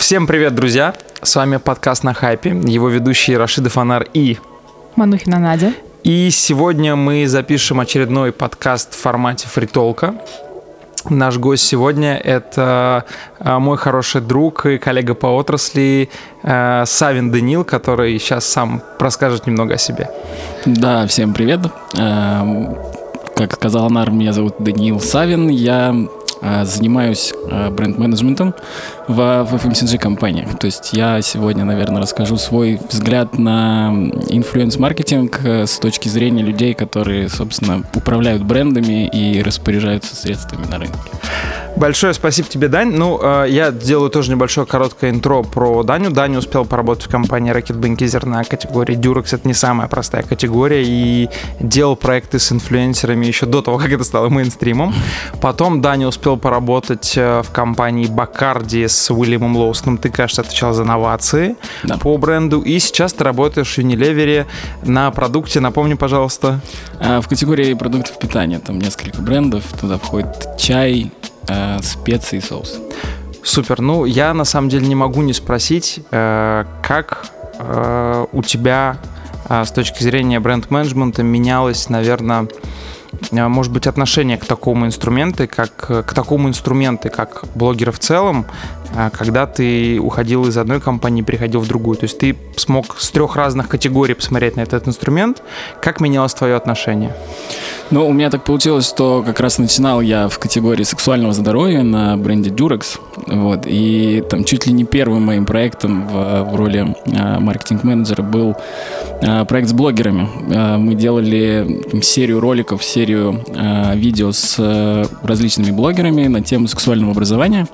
Всем привет, друзья! С вами подкаст на хайпе, его ведущие Рашида Фонар и Манухина Надя. И сегодня мы запишем очередной подкаст в формате фритолка. Наш гость сегодня – это а, мой хороший друг и коллега по отрасли а, Савин Данил, который сейчас сам расскажет немного о себе. Да, всем привет. Эм, как сказал Нар, меня зовут Даниил Савин. Я занимаюсь бренд-менеджментом в, в FMCG компаниях. То есть я сегодня, наверное, расскажу свой взгляд на influence-маркетинг э, с точки зрения людей, которые, собственно, управляют брендами и распоряжаются средствами на рынке. Большое спасибо тебе, Дань. Ну, э, я делаю тоже небольшое короткое интро про Даню. Даня успел поработать в компании Reckitt Benckiser на категории Durex. Это не самая простая категория. И делал проекты с инфлюенсерами еще до того, как это стало мейнстримом. Потом Даня успел поработать э, в компании Bacardi с с Уильямом Лоустоном. Ты, кажется, отвечал за новации да. по бренду. И сейчас ты работаешь в Unilever на продукте. Напомни, пожалуйста. А, в категории продуктов питания. Там несколько брендов. Туда входит чай, а, специи и соус. Супер. Ну, я на самом деле не могу не спросить, э, как э, у тебя э, с точки зрения бренд-менеджмента менялось, наверное, может быть, отношение к такому инструменту, как к такому инструменту, как блогера в целом, когда ты уходил из одной компании, переходил в другую. То есть ты смог с трех разных категорий посмотреть на этот инструмент. Как менялось твое отношение? Ну, у меня так получилось, что как раз начинал я в категории сексуального здоровья на бренде Durex. Вот, и там чуть ли не первым моим проектом в, в роли а, маркетинг-менеджера был а, проект с блогерами. А, мы делали серию роликов, серию а, видео с различными блогерами на тему сексуального образования.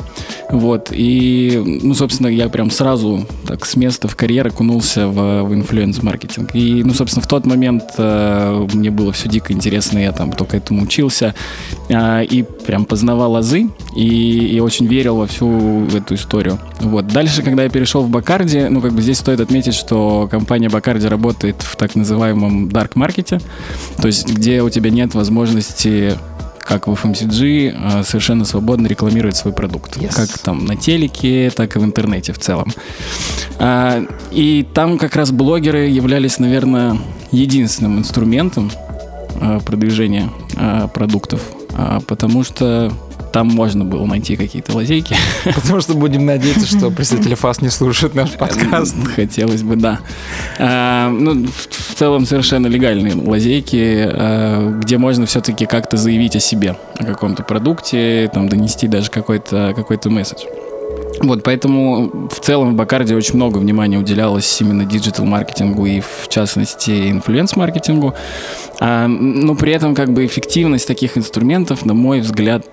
Вот, и, ну, собственно, я прям сразу так с места в карьер окунулся в, в influence-маркетинг. И, ну, собственно, в тот момент мне было все дико интересно я там только этому учился, и прям познавал азы, и, и очень верил во всю эту историю. Вот. Дальше, когда я перешел в Бакарди, ну, как бы здесь стоит отметить, что компания Бакарди работает в так называемом dark маркете, то есть где у тебя нет возможности как в FMCG, а, совершенно свободно рекламировать свой продукт. Yes. Как там на телеке, так и в интернете в целом. А, и там как раз блогеры являлись, наверное, единственным инструментом, Э, продвижения продуктов, а, потому что там можно было найти какие-то лазейки. Потому что будем надеяться, что представители ФАС не слушают наш подкаст. Хотелось бы, да. А, ну, в целом совершенно легальные лазейки, а, где можно все-таки как-то заявить о себе, о каком-то продукте, там донести даже какой-то какой-то месседж. Вот, поэтому в целом в Бакарди очень много внимания уделялось именно digital-маркетингу и, в частности, influence-маркетингу. А, но при этом как бы эффективность таких инструментов, на мой взгляд,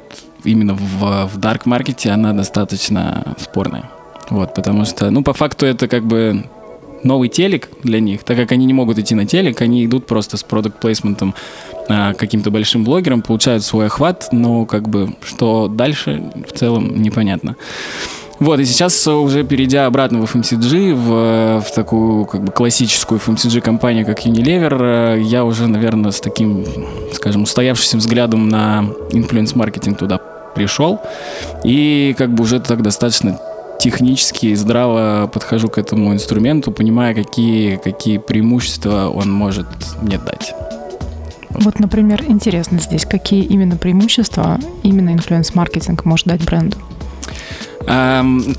именно в, в dark-маркете, она достаточно спорная. Вот, потому что, ну, по факту это как бы новый телек для них, так как они не могут идти на телек, они идут просто с продукт плейсментом а, каким-то большим блогером, получают свой охват, но как бы что дальше в целом непонятно. Вот, и сейчас уже перейдя обратно в FMCG, в, в такую как бы классическую FMCG-компанию, как Unilever, я уже, наверное, с таким, скажем, устоявшимся взглядом на инфлюенс-маркетинг туда пришел. И как бы уже так достаточно технически и здраво подхожу к этому инструменту, понимая, какие, какие преимущества он может мне дать. Вот, например, интересно здесь, какие именно преимущества именно инфлюенс-маркетинг может дать бренду?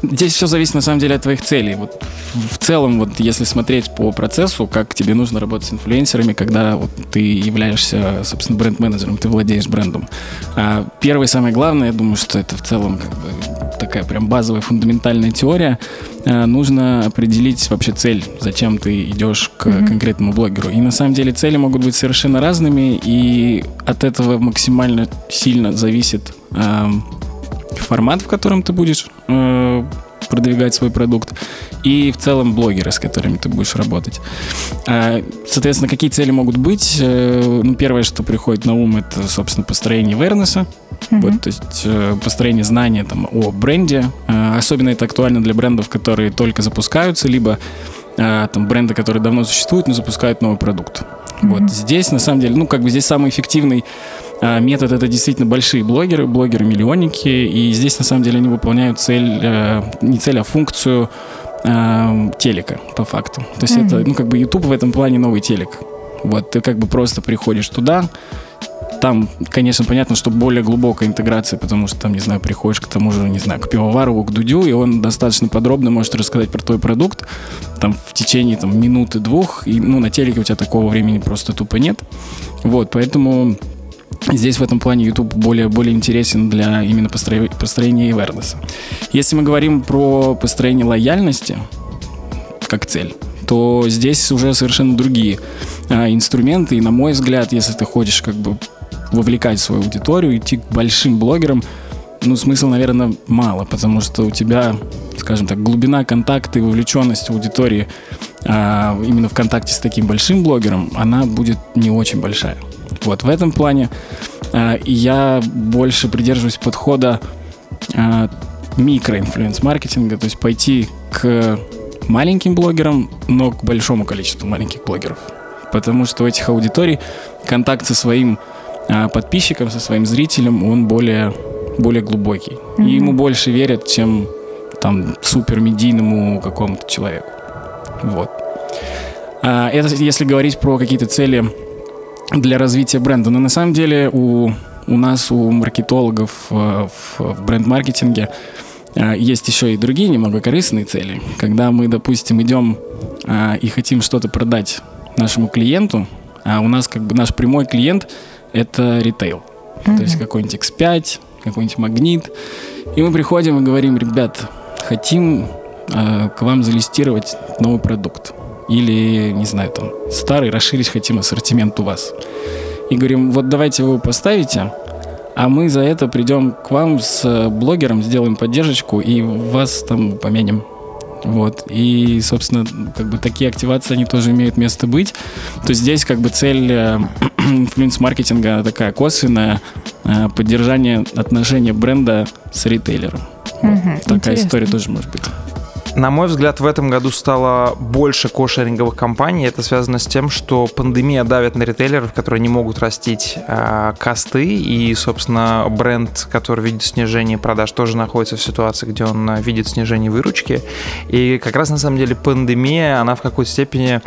Здесь все зависит на самом деле от твоих целей. Вот в целом, вот если смотреть по процессу, как тебе нужно работать с инфлюенсерами, когда вот ты являешься, собственно, бренд-менеджером, ты владеешь брендом. А первое и самое главное, я думаю, что это в целом как бы такая прям базовая фундаментальная теория. А, нужно определить вообще цель, зачем ты идешь к mm-hmm. конкретному блогеру. И на самом деле цели могут быть совершенно разными, и от этого максимально сильно зависит формат, в котором ты будешь э, продвигать свой продукт, и в целом блогеры, с которыми ты будешь работать. А, соответственно, какие цели могут быть? Э, ну, первое, что приходит на ум, это, собственно, построение awareness, mm-hmm. вот, то есть э, построение знания там, о бренде. А, особенно это актуально для брендов, которые только запускаются, либо а, там бренды, которые давно существуют, но запускают новый продукт. Mm-hmm. Вот здесь, на самом деле, ну, как бы здесь самый эффективный метод это действительно большие блогеры, блогеры-миллионники, и здесь на самом деле они выполняют цель, э, не цель, а функцию э, телека, по факту. То есть mm-hmm. это, ну, как бы YouTube в этом плане новый телек. Вот, ты как бы просто приходишь туда, там, конечно, понятно, что более глубокая интеграция, потому что там, не знаю, приходишь к тому же, не знаю, к пивоварову, к Дудю, и он достаточно подробно может рассказать про твой продукт, там, в течение, там, минуты-двух, и, ну, на телеке у тебя такого времени просто тупо нет. Вот, поэтому Здесь в этом плане YouTube более, более интересен для именно построения, построения awareness. Если мы говорим про построение лояльности как цель, то здесь уже совершенно другие а, инструменты. И на мой взгляд, если ты хочешь как бы вовлекать свою аудиторию, идти к большим блогерам, ну, смысла, наверное, мало, потому что у тебя, скажем так, глубина контакта и вовлеченность аудитории а, именно в контакте с таким большим блогером, она будет не очень большая. Вот в этом плане а, я больше придерживаюсь подхода а, микроинфлюенс-маркетинга, то есть пойти к маленьким блогерам, но к большому количеству маленьких блогеров. Потому что у этих аудиторий контакт со своим а подписчиком, со своим зрителем, он более, более глубокий. Mm-hmm. И ему больше верят, чем там супер медийному какому-то человеку. Вот. Это если говорить про какие-то цели для развития бренда. Но на самом деле у, у нас, у маркетологов э, в, в бренд-маркетинге э, есть еще и другие немного корыстные цели. Когда мы, допустим, идем э, и хотим что-то продать нашему клиенту, а у нас как бы наш прямой клиент – это ритейл. Mm-hmm. То есть какой-нибудь X5, какой-нибудь магнит. И мы приходим и говорим, ребят, хотим э, к вам залистировать новый продукт. Или, не знаю, там, старый, расширить хотим ассортимент у вас. И говорим, вот давайте вы поставите, а мы за это придем к вам с блогером, сделаем поддержку и вас там поменим. Вот. И, собственно, как бы такие активации, они тоже имеют место быть. То есть здесь как бы цель э, инфлюенс-маркетинга такая косвенная, э, поддержание отношения бренда с ритейлером. Угу, вот. Такая история тоже может быть. На мой взгляд, в этом году стало больше кошеринговых компаний. Это связано с тем, что пандемия давит на ритейлеров, которые не могут растить э, косты. И, собственно, бренд, который видит снижение продаж, тоже находится в ситуации, где он а, видит снижение выручки. И как раз, на самом деле, пандемия, она в какой-то степени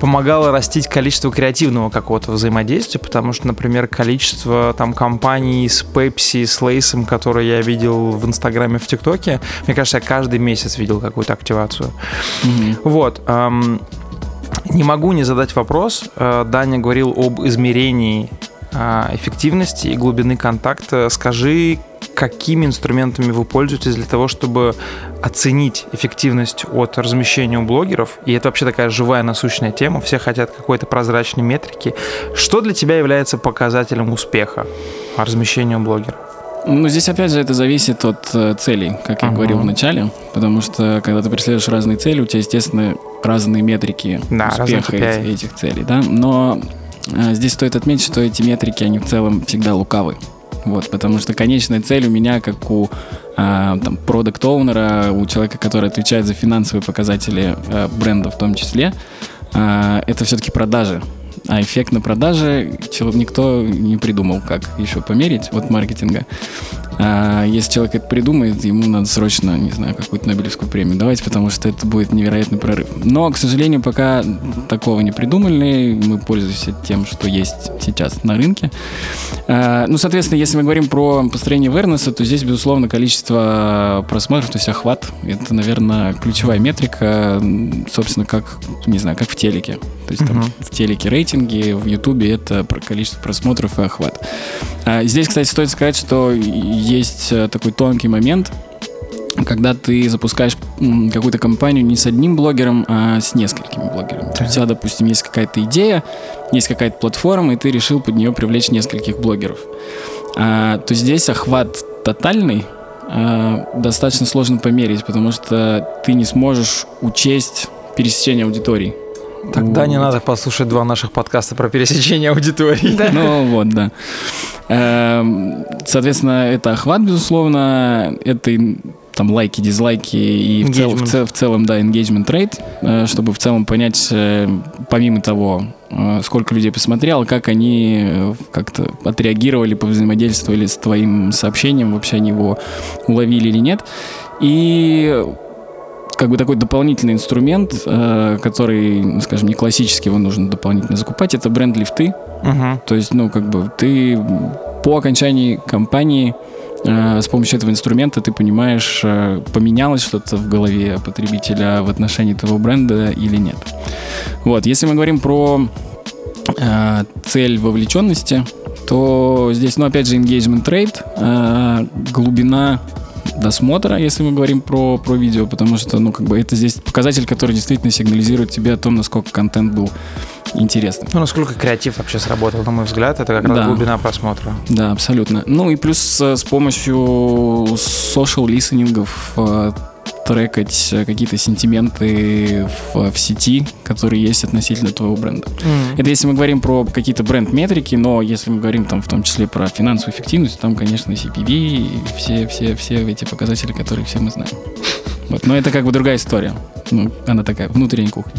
помогала растить количество креативного какого-то взаимодействия, потому что, например, количество там компаний с Pepsi, с Лейсом, которые я видел в Инстаграме, в ТикТоке, мне кажется, я каждый месяц видел какой какую-то активацию. Mm-hmm. Вот. Эм, не могу не задать вопрос. Э, Даня говорил об измерении э, эффективности и глубины контакта. Скажи, какими инструментами вы пользуетесь для того, чтобы оценить эффективность от размещения у блогеров. И это вообще такая живая, насущная тема. Все хотят какой-то прозрачной метрики. Что для тебя является показателем успеха размещения у блогеров? Ну, здесь опять же это зависит от э, целей, как я uh-huh. говорил в начале, потому что когда ты преследуешь разные цели, у тебя, естественно, разные метрики да, успеха этих, этих целей, да. Но э, здесь стоит отметить, что эти метрики, они в целом всегда лукавы. Вот, потому что конечная цель у меня, как у э, там, продукт оунера у человека, который отвечает за финансовые показатели э, бренда в том числе, э, это все-таки продажи. А эффект на продаже никто не придумал, как еще померить от маркетинга. А если человек это придумает, ему надо срочно, не знаю, какую-то Нобелевскую премию давать, потому что это будет невероятный прорыв. Но, к сожалению, пока такого не придумали, мы пользуемся тем, что есть сейчас на рынке. А, ну, соответственно, если мы говорим про построение awareness, то здесь, безусловно, количество просмотров, то есть охват, это, наверное, ключевая метрика, собственно, как, не знаю, как в телеке. То есть там uh-huh. в телеке рейтинги, в Ютубе это количество просмотров и охват. А, здесь, кстати, стоит сказать, что есть э, такой тонкий момент, когда ты запускаешь какую-то компанию не с одним блогером, а с несколькими блогерами. Да. У тебя, допустим, есть какая-то идея, есть какая-то платформа, и ты решил под нее привлечь нескольких блогеров. А, то здесь охват тотальный а, достаточно сложно померить, потому что ты не сможешь учесть пересечение аудиторий. Тогда не надо послушать два наших подкаста про пересечение аудитории. Да. Ну вот, да. Эм, соответственно, это охват, безусловно, это там лайки, дизлайки и в, цел, в, цел, в целом, да, engagement rate, э, чтобы в целом понять, э, помимо того, э, сколько людей посмотрел, как они как-то отреагировали, повзаимодействовали с твоим сообщением, вообще они его уловили или нет. И как бы такой дополнительный инструмент, который, скажем, не классический, его нужно дополнительно закупать, это бренд-лифты. Угу. То есть, ну, как бы ты по окончании кампании Э, с помощью этого инструмента ты понимаешь, э, поменялось что-то в голове потребителя в отношении твоего бренда или нет. Вот, если мы говорим про э, цель вовлеченности, то здесь, ну, опять же, engagement rate, э, глубина досмотра, если мы говорим про, про видео, потому что, ну, как бы это здесь показатель, который действительно сигнализирует тебе о том, насколько контент был интересным. Ну, насколько креатив вообще сработал, на мой взгляд, это как раз да. глубина просмотра. Да, абсолютно. Ну и плюс с помощью social листенингов трекать какие-то сентименты в, в сети, которые есть относительно твоего бренда. Mm. Это если мы говорим про какие-то бренд-метрики, но если мы говорим там в том числе про финансовую эффективность, там, конечно, CPV и все, все, все эти показатели, которые все мы знаем. Вот. Но это как бы другая история. Ну, она такая, внутренняя кухня.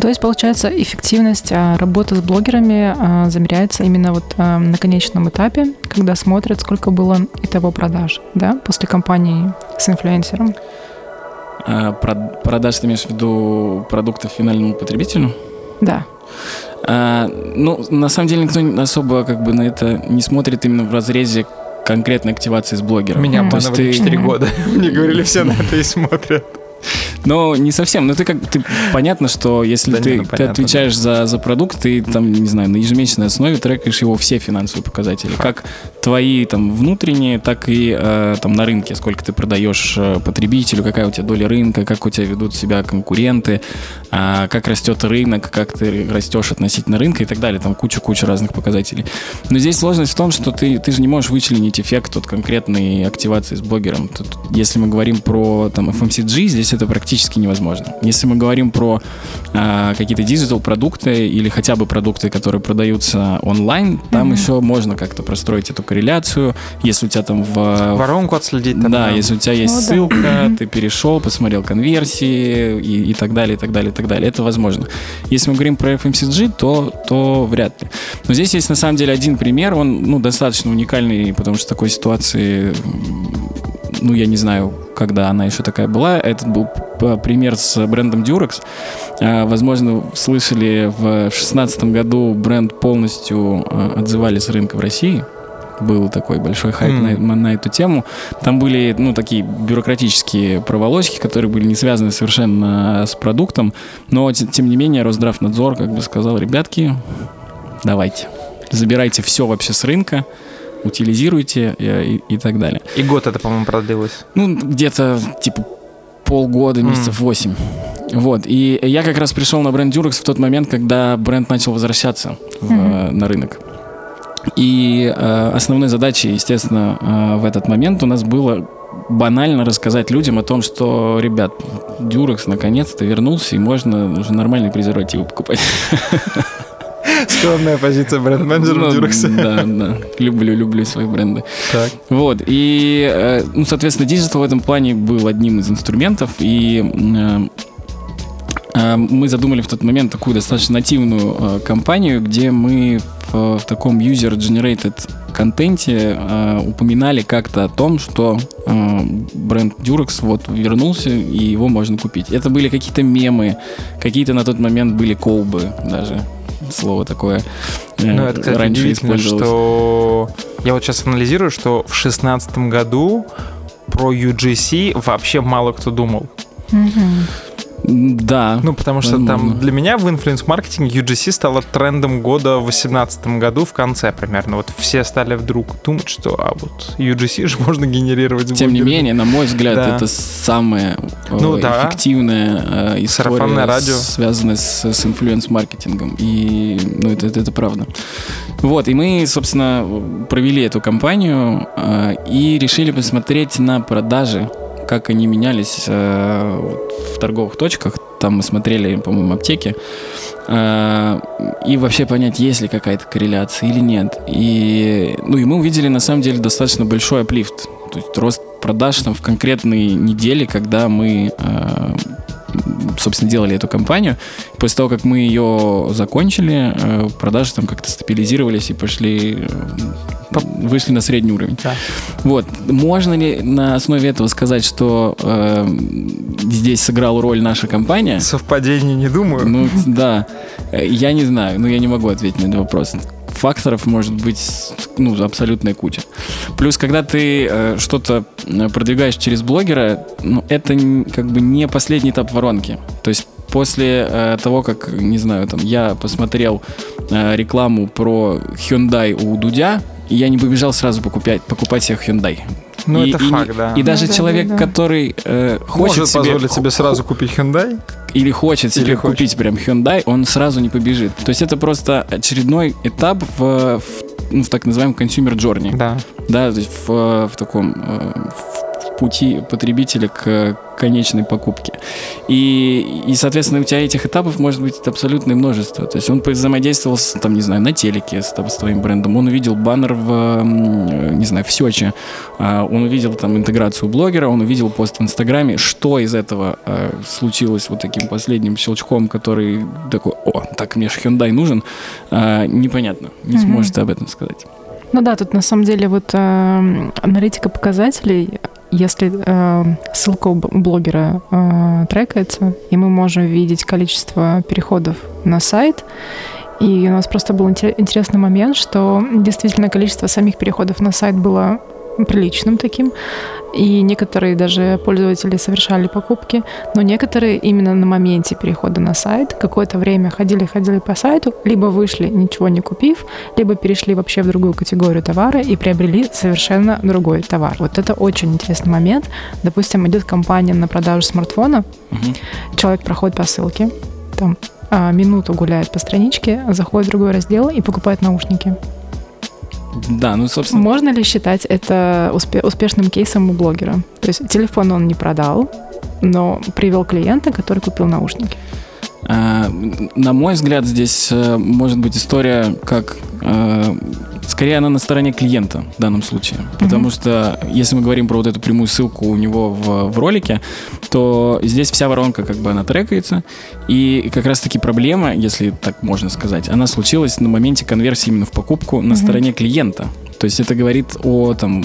То есть, получается, эффективность а, работы с блогерами а, замеряется именно вот а, на конечном этапе, когда смотрят, сколько было итого продаж, да, после кампании с инфлюенсером. Продаж ты имеешь в виду продуктов финальному потребителю? Да. А, ну, на самом деле никто особо как бы на это не смотрит именно в разрезе конкретной активации с блогером. Меня обманывали ты... 4 года. Мне говорили, все на это и смотрят. Но не совсем. Но ты как ты понятно, что если да ты, не, ну, понятно, ты отвечаешь да. за, за продукт, ты там, не знаю, на ежемесячной основе трекаешь его все финансовые показатели. Факт. Как твои там внутренние, так и э, там на рынке, сколько ты продаешь э, потребителю, какая у тебя доля рынка, как у тебя ведут себя конкуренты, э, как растет рынок, как ты растешь относительно рынка и так далее. Там куча-куча разных показателей. Но здесь сложность в том, что ты, ты же не можешь вычленить эффект от конкретной активации с блогером. Тут, если мы говорим про там FMCG, здесь это практически невозможно. Если мы говорим про э, какие-то digital продукты или хотя бы продукты, которые продаются онлайн, там mm-hmm. еще можно как-то простроить эту корреляцию. Если у тебя там в... Воронку отследить. Там, да, да, если у тебя есть ну, ссылка, да. ты перешел, посмотрел конверсии и, и так далее, и так далее, и так далее. Это возможно. Если мы говорим про FMCG, то, то вряд ли. Но здесь есть на самом деле один пример, он ну, достаточно уникальный, потому что такой ситуации ну, я не знаю, когда она еще такая была. Это был пример с брендом Durex. А, возможно, слышали, в 2016 году бренд полностью а, отзывали с рынка в России был такой большой хайп mm. на, на эту тему. Там были, ну, такие бюрократические проволочки, которые были не связаны совершенно с продуктом, но, тем не менее, Росздравнадзор как бы сказал, ребятки, давайте, забирайте все вообще с рынка, утилизируйте и, и, и так далее. И год это, по-моему, продлилось? Ну, где-то, типа, полгода, месяцев восемь. Mm. Вот. И я как раз пришел на бренд Durex в тот момент, когда бренд начал возвращаться в, mm-hmm. на рынок. И э, основной задачей, естественно, э, в этот момент у нас было банально рассказать людям о том, что, ребят, Durex наконец-то вернулся, и можно уже нормальные презервативы покупать. Скромная позиция бренд-менеджера ну, Durex. Да, да. Люблю, люблю свои бренды. Так. Вот. И, э, ну, соответственно, digital в этом плане был одним из инструментов. И э, э, мы задумали в тот момент такую достаточно нативную кампанию, где мы в, в таком user-generated контенте э, упоминали как-то о том, что э, бренд Durex вот вернулся и его можно купить. Это были какие-то мемы, какие-то на тот момент были колбы даже слово такое э, ну, это, кстати, раньше использовалось. что я вот сейчас анализирую, что в шестнадцатом году про UGC вообще мало кто думал. Да. Ну, потому что возможно. там для меня в инфлюенс-маркетинге UGC стало трендом года в 2018 году в конце примерно. Вот все стали вдруг думать, что а вот UGC же можно генерировать. Тем не менее, на мой взгляд, да. это самая ну, э, да. эффективная э, история, радио. связанная с, с инфлюенс-маркетингом. И ну, это, это, это правда. Вот, и мы, собственно, провели эту кампанию э, и решили посмотреть на продажи как они менялись э, в торговых точках. Там мы смотрели, по-моему, аптеки. Э, и вообще понять, есть ли какая-то корреляция или нет. И, ну, и мы увидели, на самом деле, достаточно большой аплифт. То есть рост продаж там в конкретные недели, когда мы э, собственно, делали эту кампанию. После того, как мы ее закончили, э, продажи там как-то стабилизировались и пошли, э, вышли на средний уровень. Да. Вот. Можно ли на основе этого сказать, что э, здесь сыграла роль наша компания? Совпадение не думаю. Ну, да. Я не знаю, но я не могу ответить на этот вопрос факторов может быть ну, абсолютная куча. Плюс, когда ты э, что-то э, продвигаешь через блогера, ну, это как бы не последний этап воронки. То есть после э, того, как, не знаю, там, я посмотрел э, рекламу про Hyundai у Дудя, я не побежал сразу покупать, покупать себе Hyundai. Ну, и, это и, факт, да. И даже ну, человек, да, да. который э, хочет Может себе... позволить себе сразу купить Hyundai? Или хочет себе Или купить хочет. прям Hyundai, он сразу не побежит. То есть это просто очередной этап в, в, ну, в так называемом consumer journey. Да. Да, то есть в, в таком... Э, в пути потребителя к конечной покупке. И, и, соответственно, у тебя этих этапов может быть абсолютное множество. То есть он взаимодействовал, с, там, не знаю, на телеке с, там, с твоим брендом, он увидел баннер в, не знаю, в Сечи, а, он увидел там интеграцию блогера, он увидел пост в Инстаграме. Что из этого а, случилось вот таким последним щелчком, который такой, о, так мне же Hyundai нужен, а, непонятно, не mm-hmm. сможете об этом сказать. Ну да, тут на самом деле вот э, аналитика показателей, если э, ссылка у блогера э, трекается, и мы можем видеть количество переходов на сайт, и у нас просто был интересный момент, что действительно количество самих переходов на сайт было приличным таким, и некоторые даже пользователи совершали покупки, но некоторые именно на моменте перехода на сайт какое-то время ходили-ходили по сайту, либо вышли, ничего не купив, либо перешли вообще в другую категорию товара и приобрели совершенно другой товар. Вот это очень интересный момент. Допустим, идет компания на продажу смартфона, угу. человек проходит по ссылке, там а, минуту гуляет по страничке, заходит в другой раздел и покупает наушники. Да, ну, собственно... Можно ли считать это успе- успешным кейсом у блогера? То есть телефон он не продал, но привел клиента, который купил наушники. А, на мой взгляд, здесь э, может быть история как э, скорее она на стороне клиента в данном случае. Mm-hmm. Потому что если мы говорим про вот эту прямую ссылку у него в, в ролике, то здесь вся воронка как бы она трекается. И как раз таки проблема, если так можно сказать, она случилась на моменте конверсии именно в покупку на mm-hmm. стороне клиента. То есть это говорит о там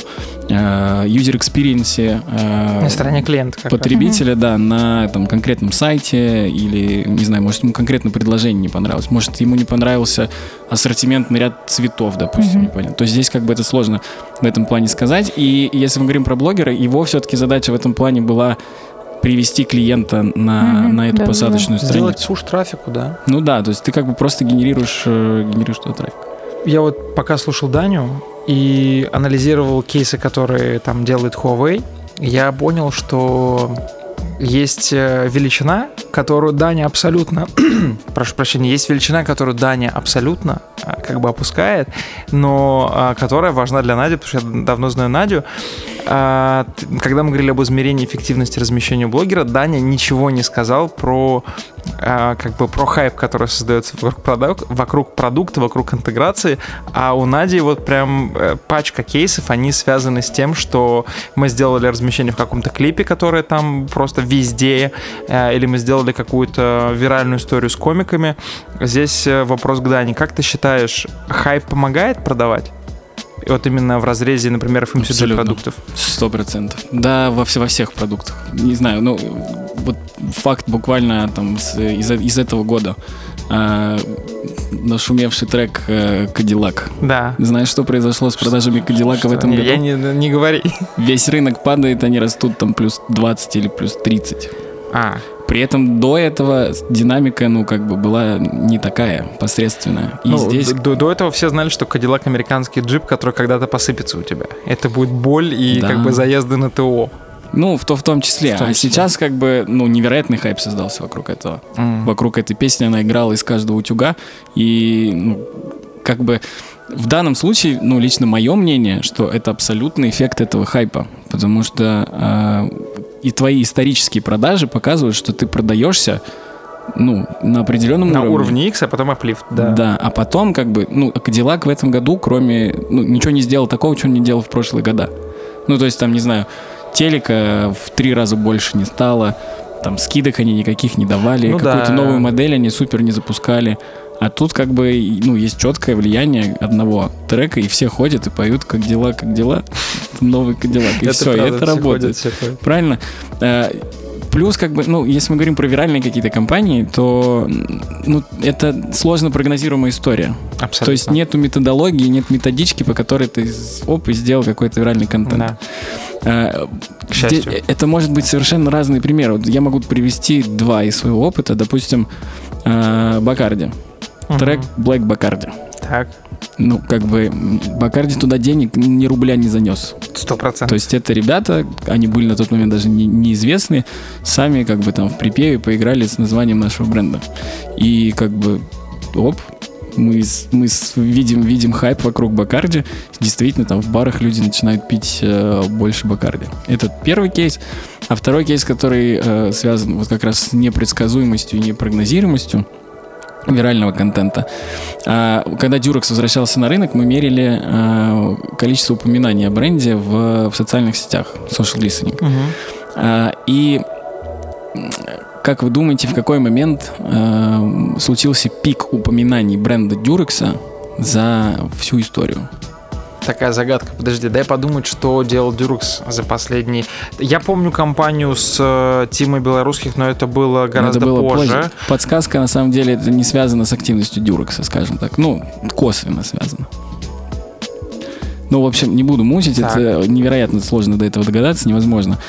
э, user experience э, на стороне клиента потребителя, да, на там конкретном сайте или не знаю, может ему конкретно предложение не понравилось, может ему не понравился ассортиментный ряд цветов, допустим, mm-hmm. непонятно. То есть здесь как бы это сложно в этом плане сказать. И если мы говорим про блогера, его все-таки задача в этом плане была привести клиента на, mm-hmm, на эту да, посадочную да. страницу. Сделать суш трафику, да? Ну да, то есть ты как бы просто генерируешь, э, генерируешь тот трафик. Я вот пока слушал Даню, и анализировал кейсы, которые там делает Huawei, я понял, что есть э, величина, которую Даня абсолютно, прошу прощения, есть величина, которую Даня абсолютно э, как бы опускает, но э, которая важна для Нади, потому что я давно знаю Надю. А, когда мы говорили об измерении эффективности размещения блогера, Даня ничего не сказал про а, как бы про хайп, который создается вокруг, продук- вокруг продукта, вокруг интеграции, а у Нади вот прям э, пачка кейсов, они связаны с тем, что мы сделали размещение в каком-то клипе, которое там просто везде, э, или мы сделали какую-то виральную историю с комиками. Здесь э, вопрос к Дане. Как ты считаешь, хайп помогает продавать? Вот именно в разрезе, например, FMCG продуктов? Сто процентов. Да, во, во всех продуктах. Не знаю, ну, вот факт буквально там с, из, из этого года. А, нашумевший трек э, Кадиллак. Да. Знаешь, что произошло с продажами Кадиллака в этом не, году? Я не, не говори. Весь рынок падает, они растут там плюс 20 или плюс 30. А, при этом до этого динамика, ну, как бы была не такая посредственная. И ну, здесь... до, до этого все знали, что Кадиллак американский джип, который когда-то посыпется у тебя. Это будет боль и да. как бы заезды на ТО. Ну, в, то, в том числе. В том а числе. А сейчас как бы, ну, невероятный хайп создался вокруг этого. Mm. Вокруг этой песни она играла из каждого утюга. И, ну, как бы в данном случае, ну, лично мое мнение, что это абсолютный эффект этого хайпа. Потому что э, и твои исторические продажи показывают, что ты продаешься ну, на определенном на уровне. На уровне X, а потом аплифт, да. Да, а потом как бы, ну, Кадиллак в этом году, кроме, ну, ничего не сделал такого, чего не делал в прошлые года. Ну, то есть там, не знаю, телека в три раза больше не стало, там скидок они никаких не давали, Ну какую-то да. новую модель они супер не запускали. А тут как бы, ну, есть четкое влияние одного трека, и все ходят и поют, как дела, как дела, новый Кадиллак, и все, и правда, это все работает. все. Правильно? Э, Плюс, как бы, ну, если мы говорим про виральные какие-то компании, то, ну, это сложно прогнозируемая история. Абсолютно. То есть нету методологии, нет методички, по которой ты оп и сделал какой-то виральный контент. Да. Э, К счастью. это может быть совершенно разные примеры. Вот я могу привести два из своего опыта. Допустим, э, Бакарди. Трек Black Бакарди. Так, Ну, как бы Бакарди туда денег ни рубля не занес. сто процентов. То есть это ребята, они были на тот момент даже не- неизвестны, сами как бы там в припеве поиграли с названием нашего бренда. И как бы, оп, мы, мы видим, видим хайп вокруг Бакарди. Действительно, там в барах люди начинают пить э, больше Бакарди. Это первый кейс. А второй кейс, который э, связан вот как раз с непредсказуемостью и непрогнозируемостью вирального контента. А, Когда Durex возвращался на рынок, мы мерили а, количество упоминаний о бренде в, в социальных сетях, social listening. Мгм. А, И как вы думаете, в какой момент а, случился пик упоминаний бренда Durex за всю историю? Такая загадка. Подожди, дай подумать, что делал Дюрекс за последние... Я помню компанию с э, Тимой Белорусских, но это было гораздо это было позже. Подсказка, на самом деле, это не связано с активностью Durex, скажем так. Ну, косвенно связано. Ну, в общем, не буду мучить, Так. это невероятно сложно до этого догадаться, невозможно.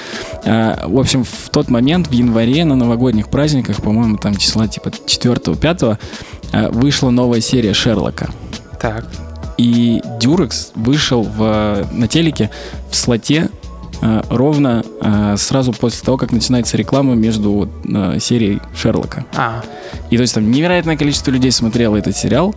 А, в общем, в тот момент, в январе, на новогодних праздниках, по-моему, там числа типа 4-5, вышла новая серия Шерлока. Так. И Durex вышел в, на телеке в слоте э, ровно э, сразу после того, как начинается реклама между э, серией Шерлока. А, И то есть там невероятное количество людей смотрело этот сериал,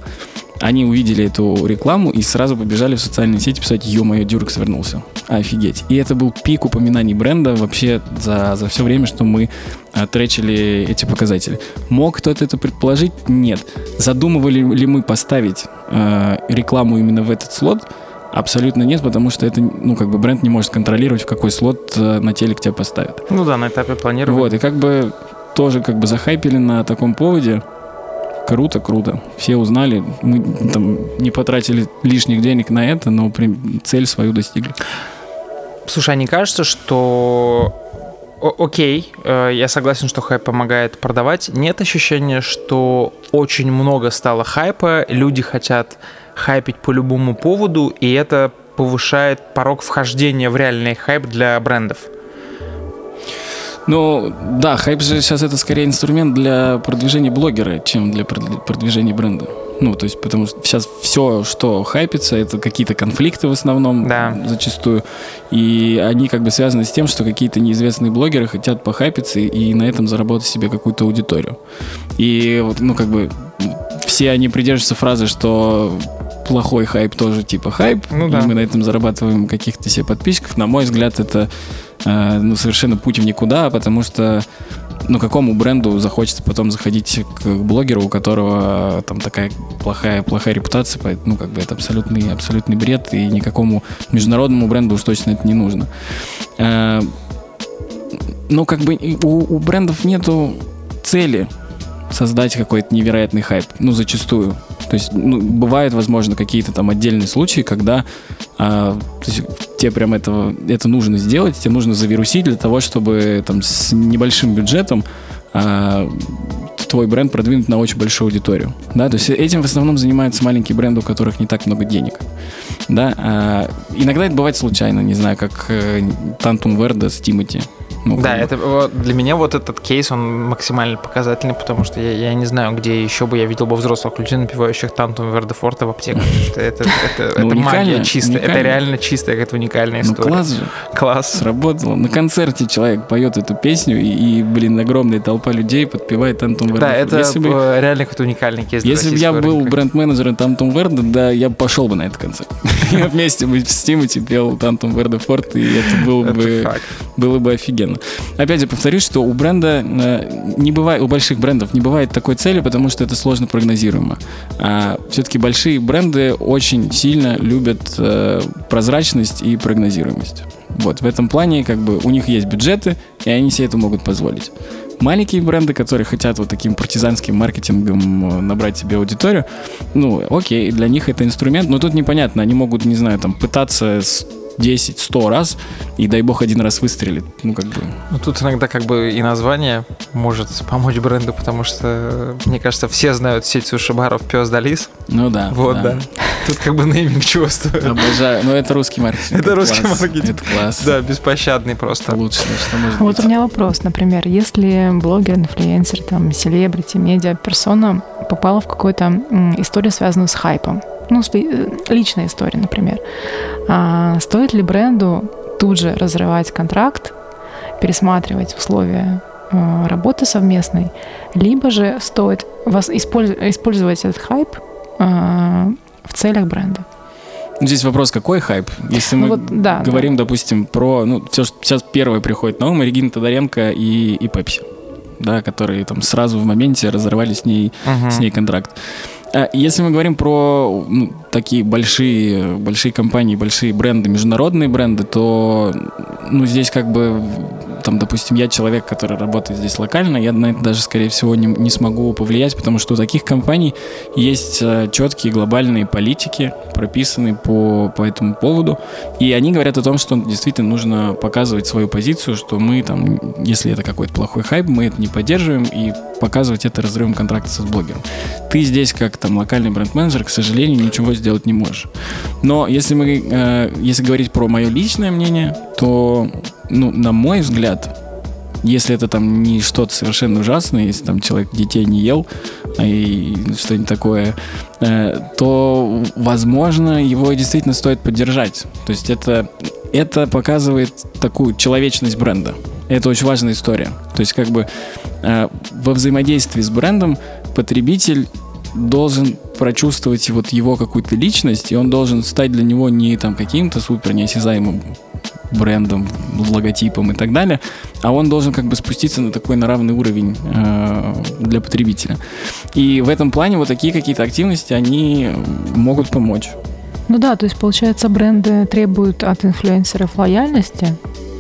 они увидели эту рекламу и сразу побежали в социальные сети писать «Ё-моё, Дюрекс вернулся». Офигеть. И это был пик упоминаний бренда вообще за, за все время, что мы а, тречили эти показатели. Мог кто-то это предположить? Нет. Задумывали ли мы поставить э, рекламу именно в этот слот? Абсолютно нет, потому что это, ну, как бы бренд не может контролировать, в какой слот э, на телек тебя поставят. ну да, на этапе планирования. Вот, и как бы тоже как бы захайпили на таком поводе. Круто, круто. Все узнали. Мы там не потратили лишних денег на это, но цель свою достигли. Слушай, а не кажется, что... О- окей, э, я согласен, что хайп помогает продавать. Нет ощущения, что очень много стало хайпа, люди хотят хайпить по любому поводу, и это повышает порог вхождения в реальный хайп для брендов. Ну, да, хайп же сейчас это скорее инструмент для продвижения блогера, чем для прод- продвижения бренда. Ну, то есть, потому что сейчас все, что хайпится, это какие-то конфликты в основном, Да. зачастую. И они как бы связаны с тем, что какие-то неизвестные блогеры хотят похайпиться и на этом заработать себе какую-то аудиторию. И вот, ну, как бы все они придерживаются фразы, что плохой хайп тоже типа хайп, Ну и да. мы на этом зарабатываем каких-то себе подписчиков. На мой взгляд, это э, ну, совершенно путь в никуда, потому что ну, какому бренду захочется потом заходить к блогеру, у которого э, там такая плохая, плохая репутация, поэт- ну, как бы это абсолютный, абсолютный бред, и никакому международному бренду уж точно это не нужно. Э, Ну, как бы и у, у брендов нету цели создать какой-то невероятный хайп, ну, зачастую. То есть, ну, бывают, возможно, какие-то там отдельные случаи, когда а, то есть, тебе прям этого, это нужно сделать, тебе нужно завирусить для того, чтобы там с небольшим бюджетом а, твой бренд продвинуть на очень большую аудиторию. Да, то есть этим в основном занимаются маленькие бренды, у которых не так много денег. Да, а, иногда это бывает случайно, не знаю, как э, Тантум Верда с Тимати. Ну, Да, это вот для меня вот этот кейс, он максимально показательный, потому что я, я не знаю, где еще бы я видел бы взрослых людей, напивающих Тантум Вердефорта в аптеках. Это, это, это, Ну, это магия чистая. Это реально чистая, какая-то уникальная Ну, история. класс же. Класс. Сработало. На концерте человек поет эту песню, и, и, блин, огромная толпа людей подпевает Антон Верда. Да, это Если бы, реально какой-то уникальный кейс. если бы я был бренд-менеджером Тантум Верда, да, я бы пошел бы на этот концерт. Я вместе бы с Тимати пел Тантум Верда Форт, и это было Это бы, было бы офигенно. Опять же, повторюсь, что у бренда э, не бывает, у больших брендов не бывает такой цели, потому что это сложно прогнозируемо. А все-таки большие бренды очень сильно любят э, прозрачность и прогнозируемость. Вот, в этом плане, как бы, у них есть бюджеты, и они себе это могут позволить. Маленькие бренды, которые хотят вот таким партизанским маркетингом э, набрать себе аудиторию, ну, окей, для них это инструмент, но тут непонятно, они могут, не знаю, там, пытаться 10-100 раз, и дай бог один раз выстрелит. Ну, как бы. Ну, тут иногда как бы и название может помочь бренду, потому что, мне кажется, все знают сеть суши-баров Пес Далис. Ну да. Вот, да. да. Тут как бы нейминг чувствую. Обожаю. Ну, это русский маркетинг. Это русский класс. маркетинг. Это класс. Да, беспощадный просто. Лучше, что может Вот быть. у меня вопрос, например, если блогер, инфлюенсер, там, селебрити, медиа, персона попала в какую-то историю, связанную с хайпом, ну, э, личная история, например. А, стоит ли бренду тут же разрывать контракт, пересматривать условия а, работы совместной, либо же стоит вас использовать этот хайп а, в целях бренда? Здесь вопрос, какой хайп? Если мы ну, вот, да, говорим, да. допустим, про... Ну, все, сейчас первое приходит на ум, Регина Тодоренко и, и Пепси, да, которые там сразу в моменте разорвали с ней, uh-huh. с ней контракт. А если мы говорим про ну, такие большие, большие компании, большие бренды, международные бренды, то ну, здесь как бы там, допустим, я человек, который работает здесь локально, я на это даже, скорее всего, не, не смогу повлиять, потому что у таких компаний есть э, четкие глобальные политики, прописанные по, по этому поводу, и они говорят о том, что действительно нужно показывать свою позицию, что мы там, если это какой-то плохой хайп, мы это не поддерживаем, и показывать это разрывом контракта с блогером. Ты здесь, как там локальный бренд-менеджер, к сожалению, ничего сделать не можешь. Но если мы, э, если говорить про мое личное мнение, то ну, на мой взгляд, если это там не что-то совершенно ужасное, если там человек детей не ел а и что-нибудь такое, э, то, возможно, его действительно стоит поддержать. То есть это, это показывает такую человечность бренда. Это очень важная история. То есть как бы э, во взаимодействии с брендом потребитель должен прочувствовать вот его какую-то личность, и он должен стать для него не там каким-то супер неосязаемым брендом, логотипом и так далее, а он должен как бы спуститься на такой на равный уровень э, для потребителя. И в этом плане вот такие какие-то активности, они могут помочь. Ну да, то есть получается бренды требуют от инфлюенсеров лояльности,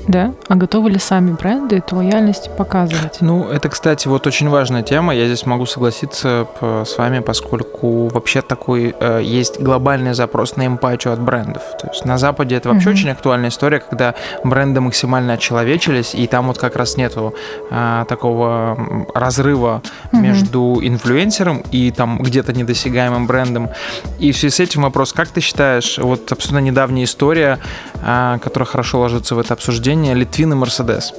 да? А готовы ли сами бренды эту лояльность показывать? Ну, это, кстати, вот очень важная тема. Я здесь могу согласиться с вами, поскольку вообще такой э, есть глобальный запрос на эмпатию от брендов. То есть на Западе это вообще угу. очень актуальная история, когда бренды максимально очеловечились, и там вот как раз нету э, такого разрыва угу. между инфлюенсером и там где-то недосягаемым брендом. И в связи с этим вопрос, как ты считаешь, вот абсолютно недавняя история, э, которая хорошо ложится в это обсуждение, сравнение Литвин и Мерседес.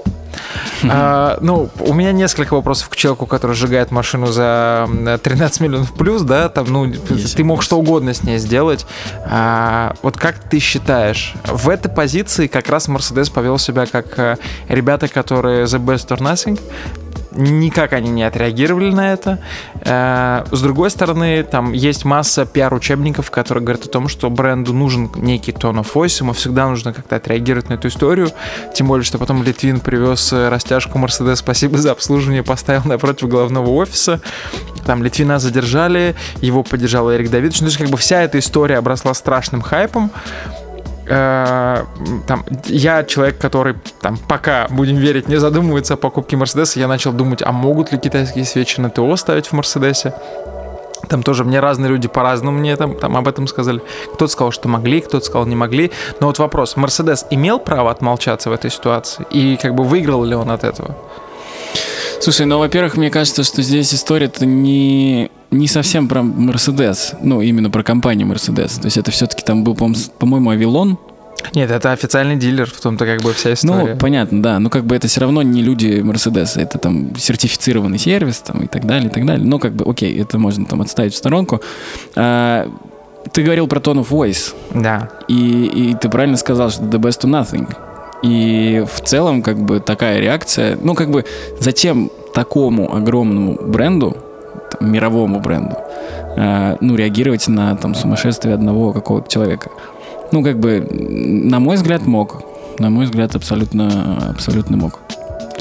А, ну, у меня несколько вопросов к человеку, который сжигает машину за 13 миллионов плюс, да, там, ну, Есть ты мог что угодно с ней сделать. А, вот как ты считаешь, в этой позиции как раз Мерседес повел себя как э, ребята, которые the best or nothing, никак они не отреагировали на это. Э, с другой стороны, там есть масса пиар-учебников, которые говорят о том, что бренду нужен некий тон of voice, ему всегда нужно как-то отреагировать на эту историю. Тем более, что потом Литвин привез э, растяжку Mercedes, спасибо за обслуживание, поставил напротив головного офиса. Там Литвина задержали, его поддержал Эрик Давидович. Ну, то есть, как бы вся эта история обросла страшным хайпом. Э, там, я человек, который там, пока, будем верить, не задумывается о покупке Мерседеса, я начал думать, а могут ли китайские свечи на ТО ставить в Мерседесе? Там тоже мне разные люди по-разному мне там, там об этом сказали. Кто-то сказал, что могли, кто-то сказал, не могли. Но вот вопрос, Мерседес имел право отмолчаться в этой ситуации? И как бы выиграл ли он от этого? Слушай, ну, во-первых, мне кажется, что здесь история-то не, не совсем про Мерседес, ну, именно про компанию Мерседес. То есть это все-таки там был, по-моему, Авилон, нет, это официальный дилер, в том-то как бы вся история. Ну, понятно, да. Но как бы это все равно не люди Мерседеса, это там сертифицированный сервис там, и так далее, и так далее. Но как бы, окей, это можно там отставить в сторонку. А, ты говорил про tone of voice. Да. И, и ты правильно сказал, что the best to nothing. И в целом, как бы, такая реакция, ну, как бы, зачем такому огромному бренду, мировому бренду, э, ну, реагировать на, там, сумасшествие одного какого-то человека? Ну, как бы, на мой взгляд, мог. На мой взгляд, абсолютно, абсолютно мог.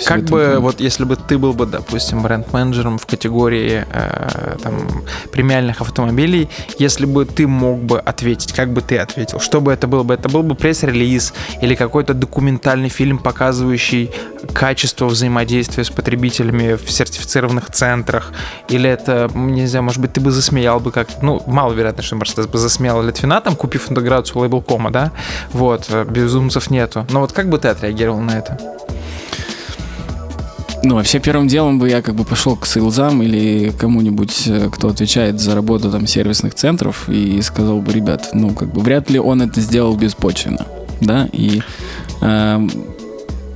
Как бы, плане. вот если бы ты был бы, допустим, бренд-менеджером в категории э, там, премиальных автомобилей, если бы ты мог бы ответить, как бы ты ответил? Что бы это было бы? Это был бы пресс-релиз или какой-то документальный фильм, показывающий качество взаимодействия с потребителями в сертифицированных центрах? Или это, не знаю, может быть, ты бы засмеял бы как Ну, маловероятно, что Мерседес бы засмеял Литвина, там, купив интеграцию лейбл.кома, да? Вот, э, безумцев нету. Но вот как бы ты отреагировал на это? Ну, вообще, первым делом бы я как бы пошел к сейлзам или кому-нибудь, э, кто отвечает за работу там сервисных центров и сказал бы, ребят, ну, как бы вряд ли он это сделал беспочвенно, да, и э,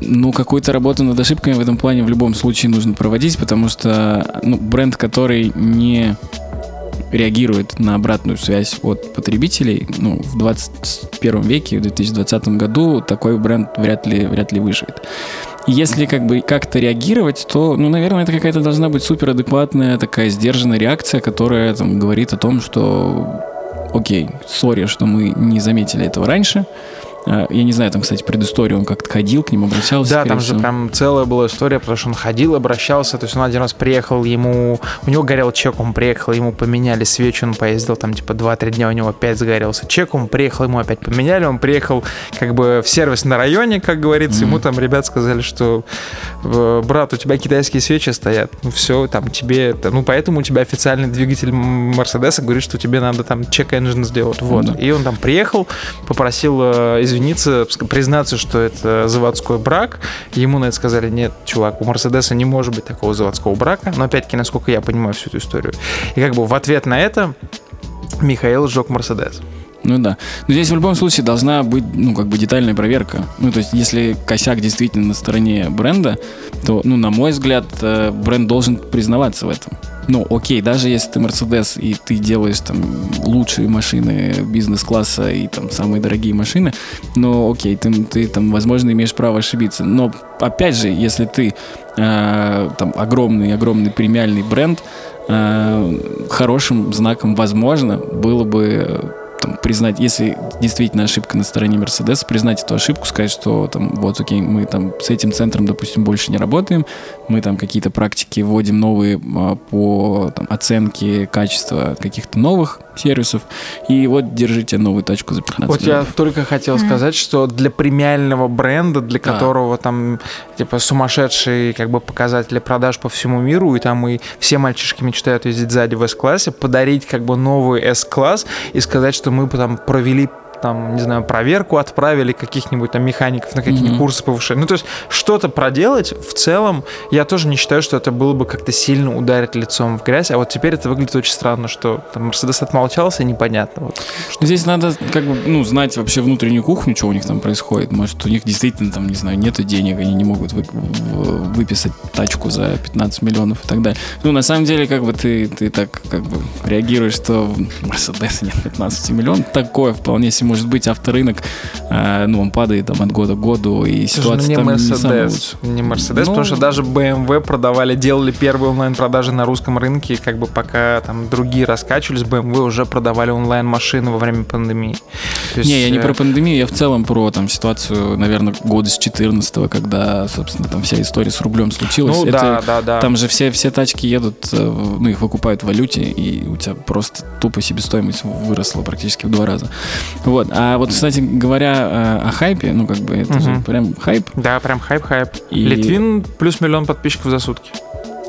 ну, какую-то работу над ошибками в этом плане в любом случае нужно проводить, потому что ну, бренд, который не реагирует на обратную связь от потребителей, ну, в 21 веке, в 2020 году такой бренд вряд ли, вряд ли выживет. Если как бы как-то реагировать, то, ну, наверное, это какая-то должна быть суперадекватная такая сдержанная реакция, которая там говорит о том, что окей, сори, что мы не заметили этого раньше, я не знаю, там, кстати, предысторию, он как-то ходил к ним, обращался. Да, там всего. же прям целая была история, потому что он ходил, обращался, то есть он один раз приехал, ему, у него горел чек, он приехал, ему поменяли свечу, он поездил там типа 2-3 дня, у него опять загорелся чек, он приехал, ему опять поменяли, он приехал как бы в сервис на районе, как говорится, mm-hmm. ему там ребят сказали, что э, брат, у тебя китайские свечи стоят, ну все, там тебе, ну поэтому у тебя официальный двигатель Мерседеса говорит, что тебе надо там чек engine сделать, вот. Mm-hmm. И он там приехал, попросил э, извиниться, признаться, что это заводской брак. Ему на это сказали, нет, чувак, у Мерседеса не может быть такого заводского брака. Но опять-таки, насколько я понимаю всю эту историю. И как бы в ответ на это Михаил сжег Мерседес. Ну да. Но здесь в любом случае должна быть, ну, как бы детальная проверка. Ну, то есть, если косяк действительно на стороне бренда, то, ну, на мой взгляд, э, бренд должен признаваться в этом ну, окей, даже если ты Мерседес и ты делаешь там лучшие машины бизнес-класса и там самые дорогие машины, ну, окей, ты, ты там, возможно, имеешь право ошибиться. Но, опять же, если ты э, там огромный-огромный премиальный бренд, э, хорошим знаком, возможно, было бы там, признать, если действительно ошибка на стороне Mercedes, признать эту ошибку, сказать, что там, вот, окей, мы там с этим центром, допустим, больше не работаем, мы там какие-то практики вводим новые а, по там, оценке качества каких-то новых сервисов, и вот держите новую тачку за 15 Вот миллионов. я только хотел mm-hmm. сказать, что для премиального бренда, для которого а. там типа сумасшедшие как бы показатели продаж по всему миру, и там и все мальчишки мечтают ездить сзади в S-классе, подарить как бы новый S-класс и сказать, что мы там провели там, не знаю, проверку отправили каких-нибудь там механиков на какие-нибудь mm-hmm. курсы повышения. Ну, то есть что-то проделать в целом, я тоже не считаю, что это было бы как-то сильно ударить лицом в грязь, а вот теперь это выглядит очень странно, что там Мерседес отмолчался, непонятно. Вот, что... Здесь надо как бы, ну, знать вообще внутреннюю кухню, что у них там происходит. Может, у них действительно там, не знаю, нет денег, они не могут вы, выписать тачку за 15 миллионов и так далее. Ну, на самом деле, как бы ты, ты так как бы реагируешь, что в Мерседесе нет 15 миллионов, такое вполне себе может быть авторынок, э, ну, он падает там от года к году, и ситуация не там Mercedes, не Mercedes, ну, потому что даже BMW продавали, делали первые онлайн-продажи на русском рынке, как бы пока там другие раскачивались, BMW уже продавали онлайн-машины во время пандемии. есть, не, я не э, про пандемию, я в целом про там ситуацию, наверное, года с 14 когда, собственно, там вся история с рублем случилась. Ну, Это, да, да, да. Там же все, все тачки едут, э, ну, их выкупают в валюте, и у тебя просто тупо себестоимость выросла практически в два раза. Вот. Вот. А вот, кстати говоря, э, о хайпе, ну, как бы, это угу. же прям хайп. Да, прям хайп-хайп. И... Литвин плюс миллион подписчиков за сутки.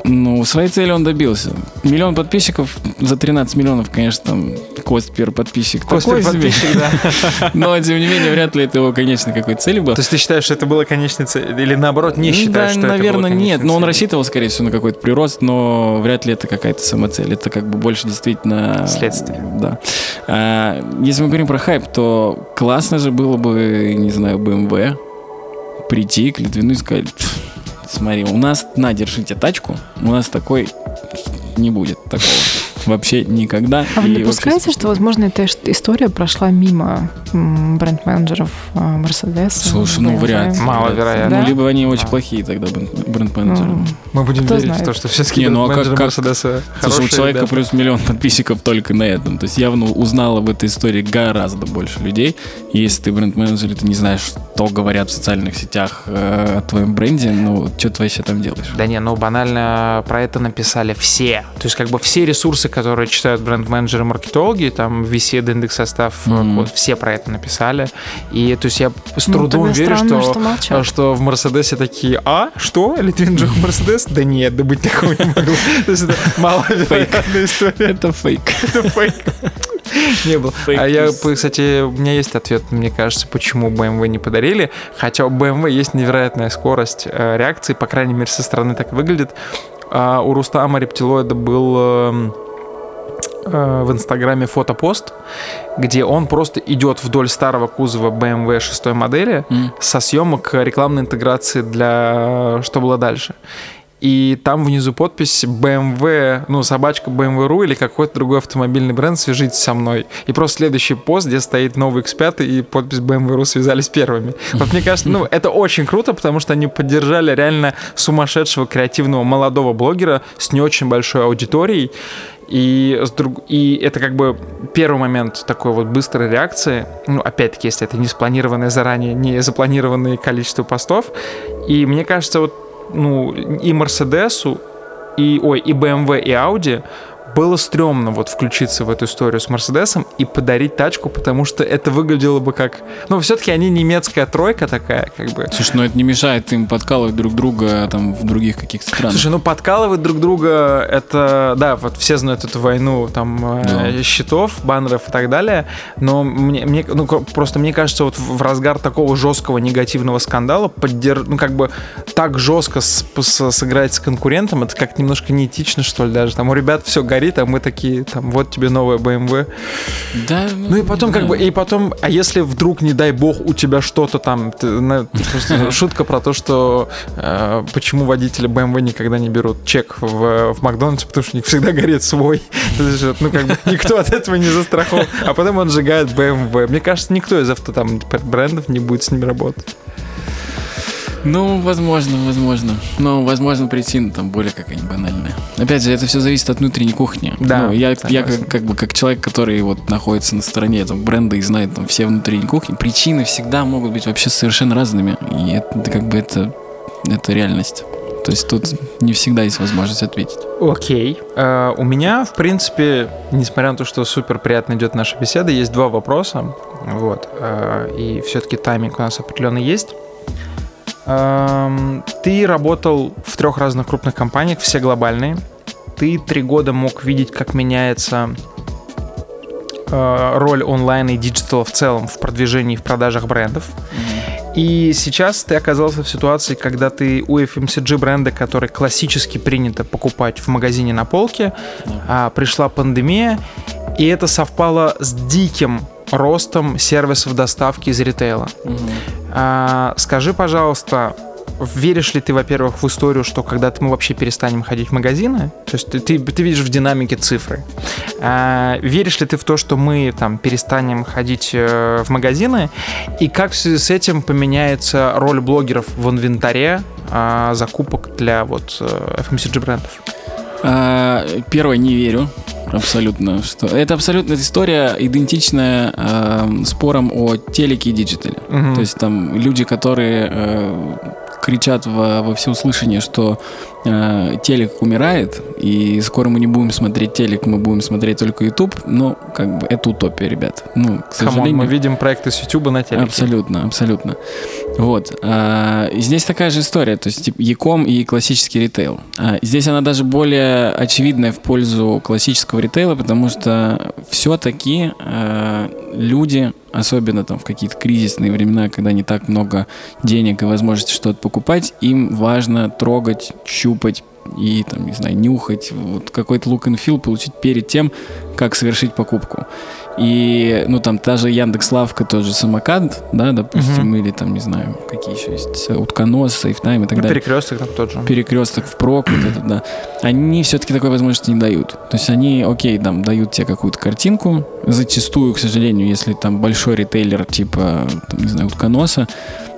Ну, своей цели он добился. Миллион подписчиков за 13 миллионов, конечно, там Cost per подписчик. Cost per подписчик, да. Но, тем не менее, вряд ли это его конечной какой-то целью был. То есть ты считаешь, что это было конечной целью? Или наоборот, не считаешь, да, что наверное, это было нет. Но он рассчитывал, скорее всего, на какой-то прирост, но вряд ли это какая-то самоцель. Это как бы больше действительно... Следствие. Да. А, если мы говорим про хайп, то классно же было бы, не знаю, BMW прийти к Литвину и сказать смотри, у нас, на, держите тачку, у нас такой не будет такого. Вообще никогда. А вы допускаете, вообще- что, возможно, эта история прошла мимо бренд-менеджеров а, Mercedes? Слушай, ну, вряд ли. Маловероятно. Да? Ну, либо они очень А. плохие тогда, бренд- бренд-менеджеры. Ну, Мы будем Кто верить знает. в то, что все-таки Не, ну а как- как- Слушай, у человека ребята. плюс миллион подписчиков только на этом. То есть явно узнал об этой истории гораздо больше людей. Если ты бренд-менеджер, и ты не знаешь, что говорят в социальных сетях э, о твоем бренде, ну, что ты вообще там делаешь? Да не, ну банально про это написали все. То есть как бы все ресурсы, которые читают бренд-менеджеры, маркетологи, там VC, индекс состав, Мгм. вот все про это написали. И то есть я с ну, трудом тогда верю, странно, что, что молчат. что в Мерседесе такие, а, что, Литвин Джох Мерседес? Да нет, да быть такого не могло. То есть это маловероятная история. Это фейк. Это фейк. Не было. Фейк А я, кстати, у меня есть ответ, мне кажется, почему BMW не подарили. Хотя у BMW есть невероятная скорость э, реакции, по крайней мере, со стороны так выглядит. А у Рустама Рептилоида был эм, э, в Инстаграме фотопост, где он просто идет вдоль старого кузова BMW 6 модели М. со съемок рекламной интеграции для что было дальше. И там внизу подпись BMW, ну, собачка BMW.ru или какой-то другой автомобильный бренд, свяжитесь со мной. И просто следующий пост, где стоит новый X5 и подпись BMW.ru связались первыми. Вот мне кажется, ну, это очень круто, потому что они поддержали реально сумасшедшего креативного молодого блогера с не очень большой аудиторией. И, с друг... и это как бы первый момент такой вот быстрой реакции. Ну, опять-таки, если это не спланированное заранее, не запланированное количество постов. И мне кажется, вот ну, и Мерседесу, и, ой, и BMW, и Audi было стрёмно вот включиться в эту историю с Мерседесом и подарить тачку, потому что это выглядело бы как... Ну, все-таки они немецкая тройка такая, как бы. Слушай, ну это не мешает им подкалывать друг друга там в других каких-то странах. Слушай, ну подкалывать друг друга, это, да, вот все знают эту войну там э, Да. счетов, баннеров и так далее, но мне, мне, ну просто мне кажется, вот в в разгар такого жесткого негативного скандала поддерж... ну как бы так жестко с- с- сыграть с конкурентом, это как немножко неэтично, что ли, даже. Там у ребят все горит, а мы такие, там, вот тебе новая BMW. Да, Ну и потом, как бы, и потом, а если вдруг, не дай бог, у тебя что-то там, ты, на- просто шутка про то, что э, почему водители BMW никогда не берут чек в, в Макдональдсе, потому что у них всегда горит свой. Ну, как бы, никто от этого не застрахован. А потом он сжигает BMW. Мне кажется, никто из авто там брендов не будет с ними работать. Ну, возможно, возможно. Но, возможно, причина там более какая-нибудь банальная. Опять же, это все зависит от внутренней кухни. Да, Ну, я, я как, как бы как человек, который вот находится на стороне там, бренда и знает там все внутренние кухни, причины всегда могут быть вообще совершенно разными. И это, это как бы это, это реальность. То есть тут не всегда есть возможность ответить. Окей. Э, у меня, в принципе, несмотря на то, что супер приятно идет наша беседа, есть два вопроса. Вот. Э, и все-таки тайминг у нас определенно есть. Эм, ты работал в трех разных крупных компаниях, все глобальные. Ты три года мог видеть, как меняется э, роль онлайн и диджитала в целом в продвижении и в продажах брендов. И сейчас ты оказался в ситуации, когда ты у FMCG бренда, который классически принято покупать в магазине на полке, а, пришла пандемия, и это совпало с диким ростом сервисов доставки из ритейла. А, скажи, пожалуйста, веришь ли ты, во-первых, в историю, что когда-то мы вообще перестанем ходить в магазины? То есть ты, ты, ты видишь в динамике цифры. А, веришь ли ты в то, что мы там перестанем ходить э, в магазины? И как в связи с этим поменяется роль блогеров в инвентаре а, закупок для вот э, FMCG брендов? А, Первое, не верю. Абсолютно. Что... Это абсолютно история идентичная э, спорам о телеке и диджитале. Мгм. То есть там люди, которые э, кричат во, во всеуслышание, что э, телек умирает, и скоро мы не будем смотреть телек, мы будем смотреть только YouTube, ну, как бы, это утопия, ребят. Ну, к Come on, сожалению... мы видим проекты с YouTube на телеке. Абсолютно, абсолютно. Вот. и здесь такая же история, то есть типа, Яком и классический ритейл. А, здесь она даже более очевидная в пользу классического ритейла, потому что все-таки люди, особенно там в какие-то кризисные времена, когда не так много денег и возможности что-то покупать, им важно трогать, щупать и, там, не знаю, нюхать, вот какой-то look and feel получить перед тем, как совершить покупку. И, ну, там, та же Яндекс.Лавка, тот же самокат, да, допустим, угу. или там, не знаю, какие еще есть, утконос, Save Time и так ну, далее. Перекресток там тот же. Перекресток впрок, вот это, да. Они все-таки такой возможности не дают. То есть они, окей, там, дают тебе какую-то картинку. Зачастую, к сожалению, если там большой ритейлер, типа, там, не знаю, утконоса,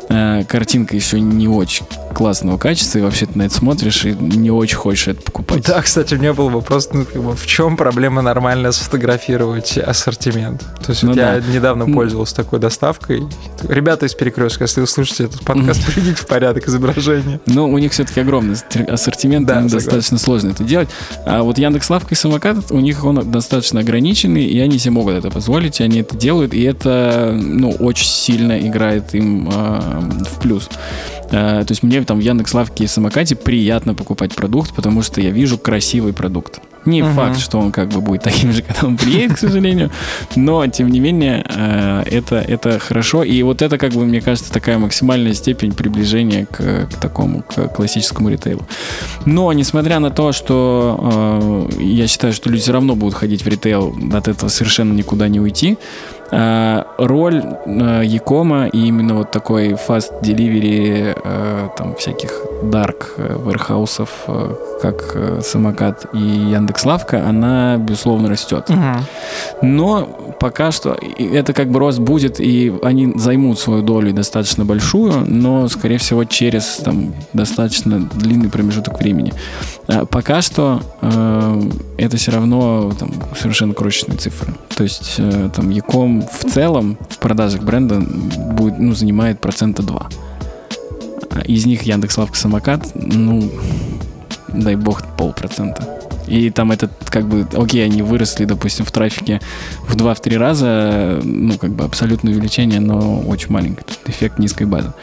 Э, картинка еще не очень классного качества, и вообще ты на это смотришь и не очень хочешь это покупать. Да, кстати, у меня был вопрос, ну, как бы, в чем проблема нормально сфотографировать ассортимент? То есть ну, вот да. я недавно пользовался такой доставкой. Ребята из Перекрестка, если вы слушаете этот подкаст, приведите в порядок изображение. Ну, у них все-таки огромный ассортимент, да, достаточно сложно это делать. А вот Яндекс.Лавка и самокат, у них он достаточно ограниченный, и они себе могут это позволить, и они это делают, и это, ну, очень сильно играет им э, в плюс. Э, то есть мне там в Яндекс.Лавке и самокате приятно покупать продукт, потому что я вижу красивый продукт. Не uh-huh. факт, что он как бы будет таким же, когда он приедет, к сожалению, но тем не менее э, это, это хорошо. И вот это, как бы, мне кажется, такая максимальная степень приближения к, к такому, к классическому ритейлу. Но, несмотря на то, что э, я считаю, что люди все равно будут ходить в ритейл, от этого совершенно никуда не уйти, роль Якома и именно вот такой fast delivery э, там всяких dark warehouse, э, как самокат и Яндекс.Лавка, она, безусловно, растет. Угу. Но пока что это как бы рост будет, и они займут свою долю достаточно большую, но, скорее всего, через там достаточно длинный промежуток времени. Пока что э, это все равно там, совершенно крошечные цифры. То есть э, там Яком в целом в продажах бренда будет, ну, занимает процента 2. Из них Яндекс.Лавка самокат, ну, дай бог, полпроцента. И там этот, как бы, окей, они выросли, допустим, в трафике в 2-3 раза, ну, как бы абсолютное увеличение, но очень маленькое. Тут эффект низкой базы.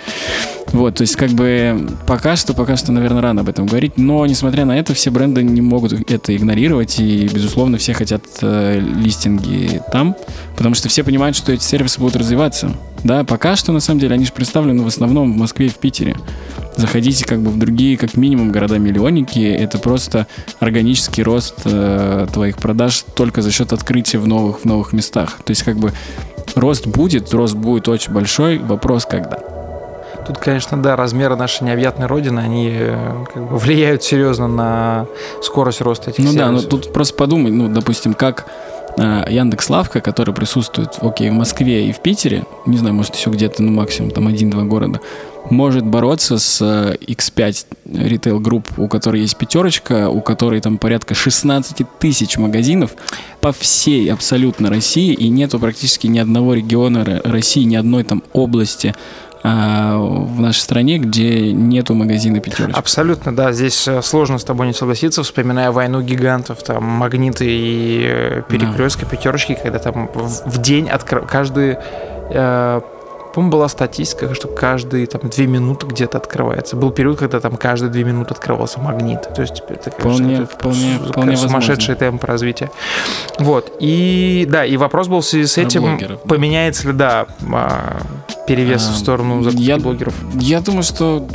Вот, то есть, как бы, пока что, пока что, наверное, рано об этом говорить, но, несмотря на это, все бренды не могут это игнорировать, и, безусловно, все хотят э, листинги там, потому что все понимают, что эти сервисы будут развиваться. Да, пока что, на самом деле, они же представлены в основном в Москве и в Питере. Заходите как бы в другие, как минимум, города-миллионники. Это просто органический рост э, твоих продаж только за счет открытия в новых, в новых местах. То есть как бы рост будет, рост будет очень большой. Вопрос когда. Тут, конечно, да, размеры нашей необъятной родины, они э, как бы влияют серьезно на скорость роста этих ну сервисов. Ну да, но тут просто подумай, ну, допустим, как Яндекс Лавка, который присутствует, окей, в Москве и в Питере, не знаю, может еще где-то, ну, максимум там один-два города, может бороться с X5 ритейл групп, у которой есть пятерочка, у которой там порядка 16 тысяч магазинов по всей абсолютно России, и нету практически ни одного региона России, ни одной там области, а, в нашей стране, где нету магазина пятерочки. Абсолютно, да. Здесь э, сложно с тобой не согласиться, вспоминая войну гигантов, там магниты и э, перекрестка, да. пятерочки, когда там в день откр... каждый э, по-моему, была статистика, что каждые там две минуты где-то открывается. Был период, когда там каждые две минуты открывался магнит. То есть это, конечно, вполне, вполне, вполне сумасшедший возможно. темп развития. Вот. И да, и вопрос был в связи с этим, блогеров, поменяется да. ли, да, а, перевес а, в сторону закупки я, блогеров? Я думаю, что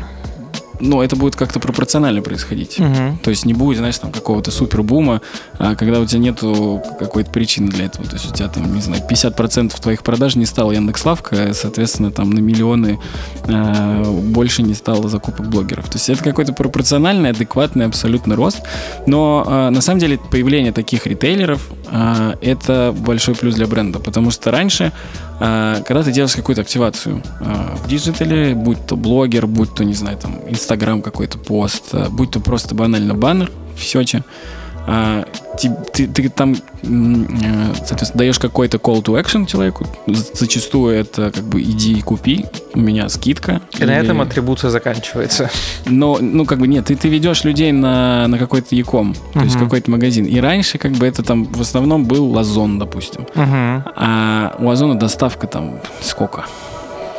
ну, это будет как-то пропорционально происходить. Угу. То есть не будет, знаешь, там какого-то супер бума, а когда у тебя нету какой-то причины для этого. То есть у тебя там, не знаю, 50% твоих продаж не стало Яндекс.Лавка, соответственно, там на миллионы э, больше не стало закупок блогеров. То есть это какой-то пропорциональный, адекватный абсолютно рост. Но э, на самом деле появление таких ритейлеров э, это большой плюс для бренда, потому что раньше когда ты делаешь какую-то активацию а, в диджитале, будь то блогер, будь то, не знаю, там, Инстаграм какой-то пост, а, будь то просто банально баннер в сети, а, ты, ты, ты там, соответственно, даешь какой-то call to action человеку. Зачастую это как бы иди и купи, у меня скидка. И или... на этом атрибуция заканчивается. Но, ну, как бы нет, ты, ты ведешь людей на, на какой-то яком, то uh-huh. есть какой-то магазин. И раньше как бы это там в основном был Озон, допустим. Uh-huh. А у Озона доставка там сколько?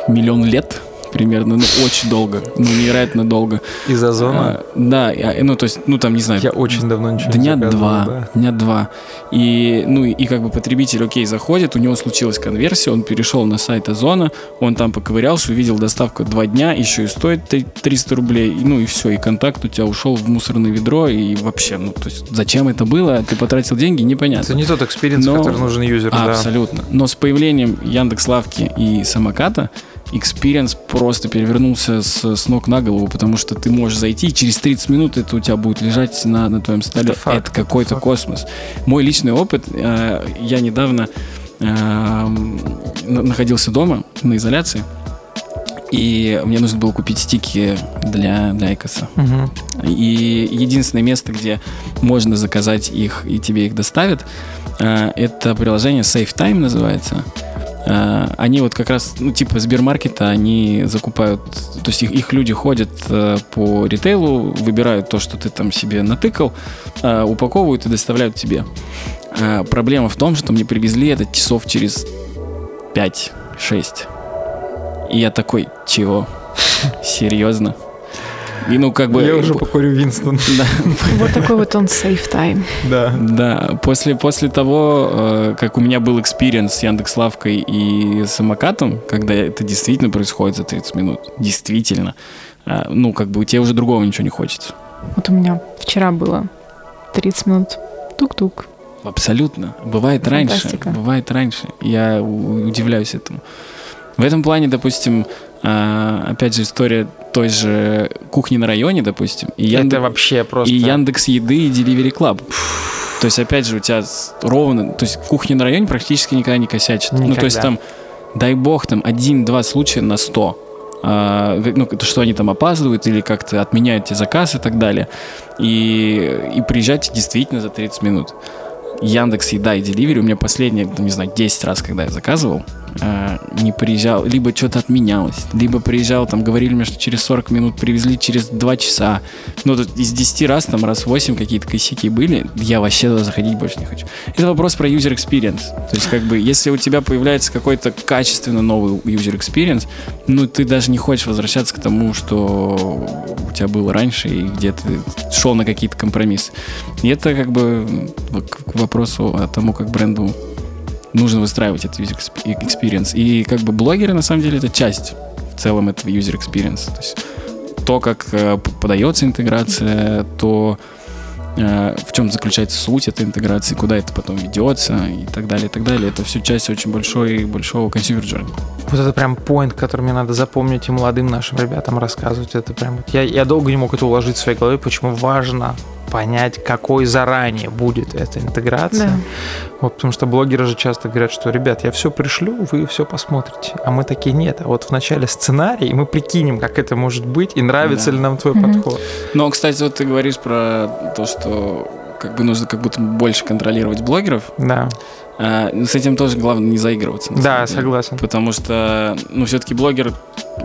Миллион лет примерно, ну, очень долго, ну, невероятно долго. Из Озона? А, да, ну, то есть, ну, там, не знаю. Я очень давно ничего дня не два, да. дня два. И, ну, и как бы потребитель, окей, заходит, у него случилась конверсия, он перешел на сайт Озона, он там поковырялся, увидел доставку два дня, еще и стоит 300 рублей, ну, и все, и контакт у тебя ушел в мусорное ведро, и вообще, ну, то есть, зачем это было, ты потратил деньги, непонятно. Это не тот experience, который нужен юзеру, а, да. Абсолютно. Но с появлением Яндекс Лавки и самоката experience просто перевернулся с, с ног на голову, потому что ты можешь зайти, и через 30 минут это у тебя будет лежать на, на твоем столе. Это, это какой-то космос. Мой личный опыт, э, я недавно э, находился дома на изоляции, и мне нужно было купить стики для, для Айкоса. Угу. И единственное место, где можно заказать их и тебе их доставят, э, это приложение SafeTime называется. Э, они вот как раз, ну, типа Сбермаркета, они закупают, то есть их, их люди ходят э, по ритейлу, выбирают то, что ты там себе натыкал, э, упаковывают и доставляют тебе. Проблема в том, что мне привезли это часов через 5-6. И я такой, чего? Серьезно? И ну как бы... Я уже покурю Winston. Да. Вот такой вот он Save Time. Да. Да. После, после того, э, как у меня был experience с Яндекс.Лавкой и самокатом, когда это действительно происходит за 30 минут, действительно, э, ну как бы у тебя уже другого ничего не хочется. Вот у меня вчера было 30 минут тук-тук. Абсолютно. Бывает Фантастика. раньше. Бывает раньше. Я удивляюсь этому. В этом плане, допустим, а, опять же, история той же кухни на районе, допустим. И Яндекс, Это вообще просто... И Яндекс Еды, и Delivery Club. То есть, опять же, у тебя ровно... То есть, кухня на районе практически никогда не косячит. Никогда. Ну, то есть, там, дай бог, там, один-два случая на сто. А, ну, что они там опаздывают или как-то отменяют те заказы и так далее. И, и приезжайте действительно за 30 минут. Яндекс Еда и Delivery у меня последние, не знаю, 10 раз, когда я заказывал, э, не приезжал, либо что-то отменялось, либо приезжал, там говорили мне, что через 40 минут привезли через 2 часа. Ну, тут из 10 раз, там раз 8 какие-то косяки были, я вообще туда заходить больше не хочу. Это вопрос про user experience. То есть, как бы, если у тебя появляется какой-то качественно новый user experience, ну, ты даже не хочешь возвращаться к тому, что у тебя было раньше, и где ты шел на какие-то компромиссы. И это, как бы, к вопросу о тому, как бренду нужно выстраивать этот user experience. И как бы блогеры, на самом деле, это часть в целом этого user experience. То есть то, как э, подается интеграция, то э, в чем заключается суть этой интеграции, куда это потом ведется и так далее, и так далее. Это все часть очень большой, большого consumer journey. Вот это прям поинт, который мне надо запомнить и молодым нашим ребятам рассказывать. Это прям... Я, я долго не мог это уложить в своей голове, почему важно понять, какой заранее будет эта интеграция. Да. Вот, потому что блогеры же часто говорят, что, ребят, я все пришлю, вы все посмотрите. А мы такие, нет, а вот в начале сценарий, мы прикинем, как это может быть, и нравится да. ли нам твой mm-hmm. подход. Но, кстати, вот ты говоришь про то, что как бы нужно как будто больше контролировать блогеров. Да. А, с этим тоже главное не заигрываться. Да, согласен. Потому что, ну, все-таки блогер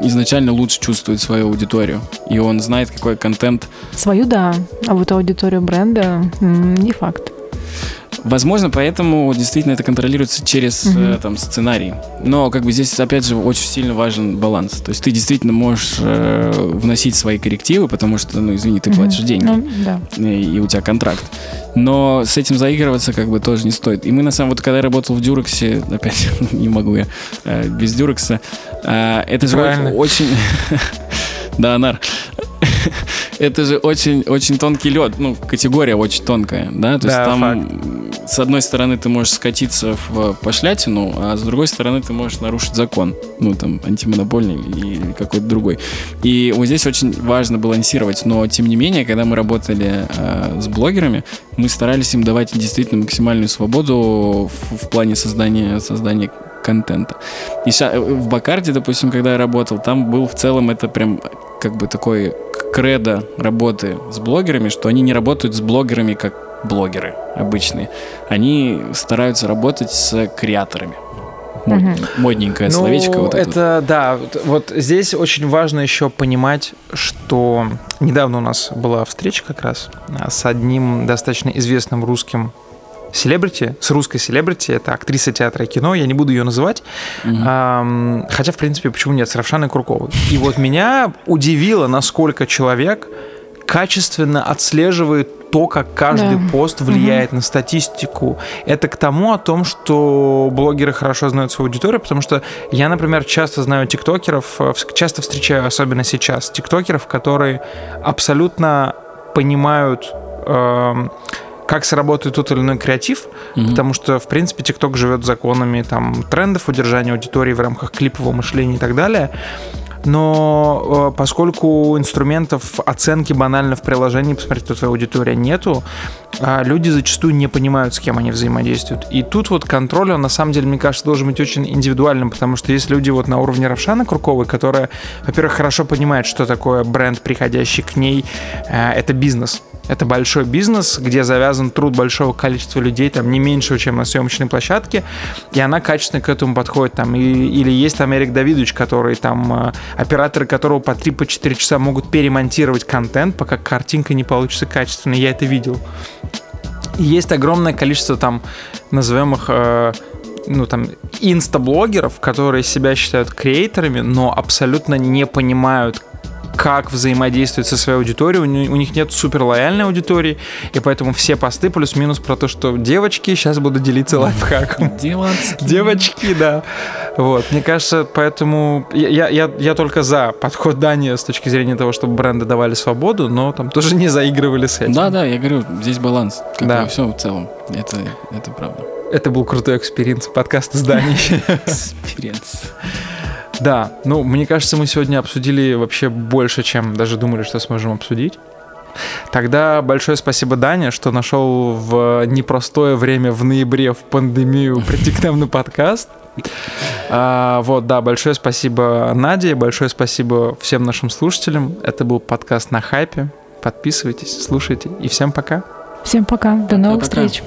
изначально лучше чувствует свою аудиторию, и он знает, какой контент. Свою, да, а вот аудиторию бренда не факт. Возможно, поэтому действительно это контролируется через угу. э, там сценарий. Но как бы здесь опять же очень сильно важен баланс. То есть ты действительно можешь э, вносить свои коррективы, потому что, ну извини, ты платишь угу. деньги, ну, да. и, и у тебя контракт. Но с этим заигрываться как бы тоже не стоит. И мы на самом вот когда я работал в Дюрексе, опять не могу я э, без Дюрекса, э, это же очень да, Нар. Это же очень, очень тонкий лед, ну, категория очень тонкая, да, то да, есть там факт. с одной стороны ты можешь скатиться в пошлятину, а с другой стороны ты можешь нарушить закон, ну, там, антимонопольный или какой-то другой. И вот здесь очень важно балансировать, но, тем не менее, когда мы работали э, с блогерами, мы старались им давать действительно максимальную свободу в, в плане создания, создания контента. И э, в Бакарде, допустим, когда я работал, там был в целом это прям как бы такой кредо работы с блогерами, что они не работают с блогерами как блогеры обычные. Они стараются работать с креаторами. Мод, угу. Модненькое ну, словечко. Вот это, это да. Вот здесь очень важно еще понимать, что недавно у нас была встреча как раз а, с одним достаточно известным русским селебрити, с русской селебрити, это актриса театра и кино, я не буду ее называть, угу. а, хотя, в принципе, почему нет, с Равшаной Курковой. И вот меня удивило, насколько человек качественно отслеживает то, как каждый да. пост влияет угу. на статистику. Это к тому о том, что блогеры хорошо знают свою аудиторию, потому что я, например, часто знаю тиктокеров, э, часто встречаю, особенно сейчас, тиктокеров, которые абсолютно понимают э, как сработает тот или иной креатив, mm-hmm. потому что, в принципе, TikTok живет законами там, трендов, удержания аудитории в рамках клипового мышления и так далее. Но э, поскольку инструментов оценки банально в приложении, посмотреть, кто твоя аудитория, нету, а люди зачастую не понимают, с кем они взаимодействуют. И тут вот контроль, он на самом деле, мне кажется, должен быть очень индивидуальным, потому что есть люди вот на уровне Равшана Круковой, которая, во-первых, хорошо понимает, что такое бренд, приходящий к ней, э, это бизнес это большой бизнес, где завязан труд большого количества людей, там не меньше, чем на съемочной площадке, и она качественно к этому подходит. Там, и, или есть там Эрик Давидович, который там, э, операторы которого по 3-4 по часа могут перемонтировать контент, пока картинка не получится качественной. Я это видел. И есть огромное количество там, назовем их э, ну, там, инстаблогеров, которые себя считают креаторами, но абсолютно не понимают, как взаимодействовать со своей аудиторией. У них нет супер лояльной аудитории, и поэтому все посты плюс-минус про то, что девочки, сейчас буду делиться лайфхаком. Девочки. Девочки, да. Вот, мне кажется, поэтому я, я, я только за подход Дани с точки зрения того, чтобы бренды давали свободу, но там тоже не заигрывали с этим. Да, да, я говорю, здесь баланс. Как да. все в целом. Это, это правда. Это был крутой experience, подкаст с Даней. Experience. Да, ну, мне кажется, мы сегодня обсудили вообще больше, чем даже думали, что сможем обсудить. Тогда большое спасибо, Даня, что нашел в непростое время в ноябре в пандемию прийти к нам на подкаст. А, вот, да, большое спасибо Наде, большое спасибо всем нашим слушателям. Это был подкаст на хайпе. Подписывайтесь, слушайте и всем пока. Всем пока, до новых пока. встреч.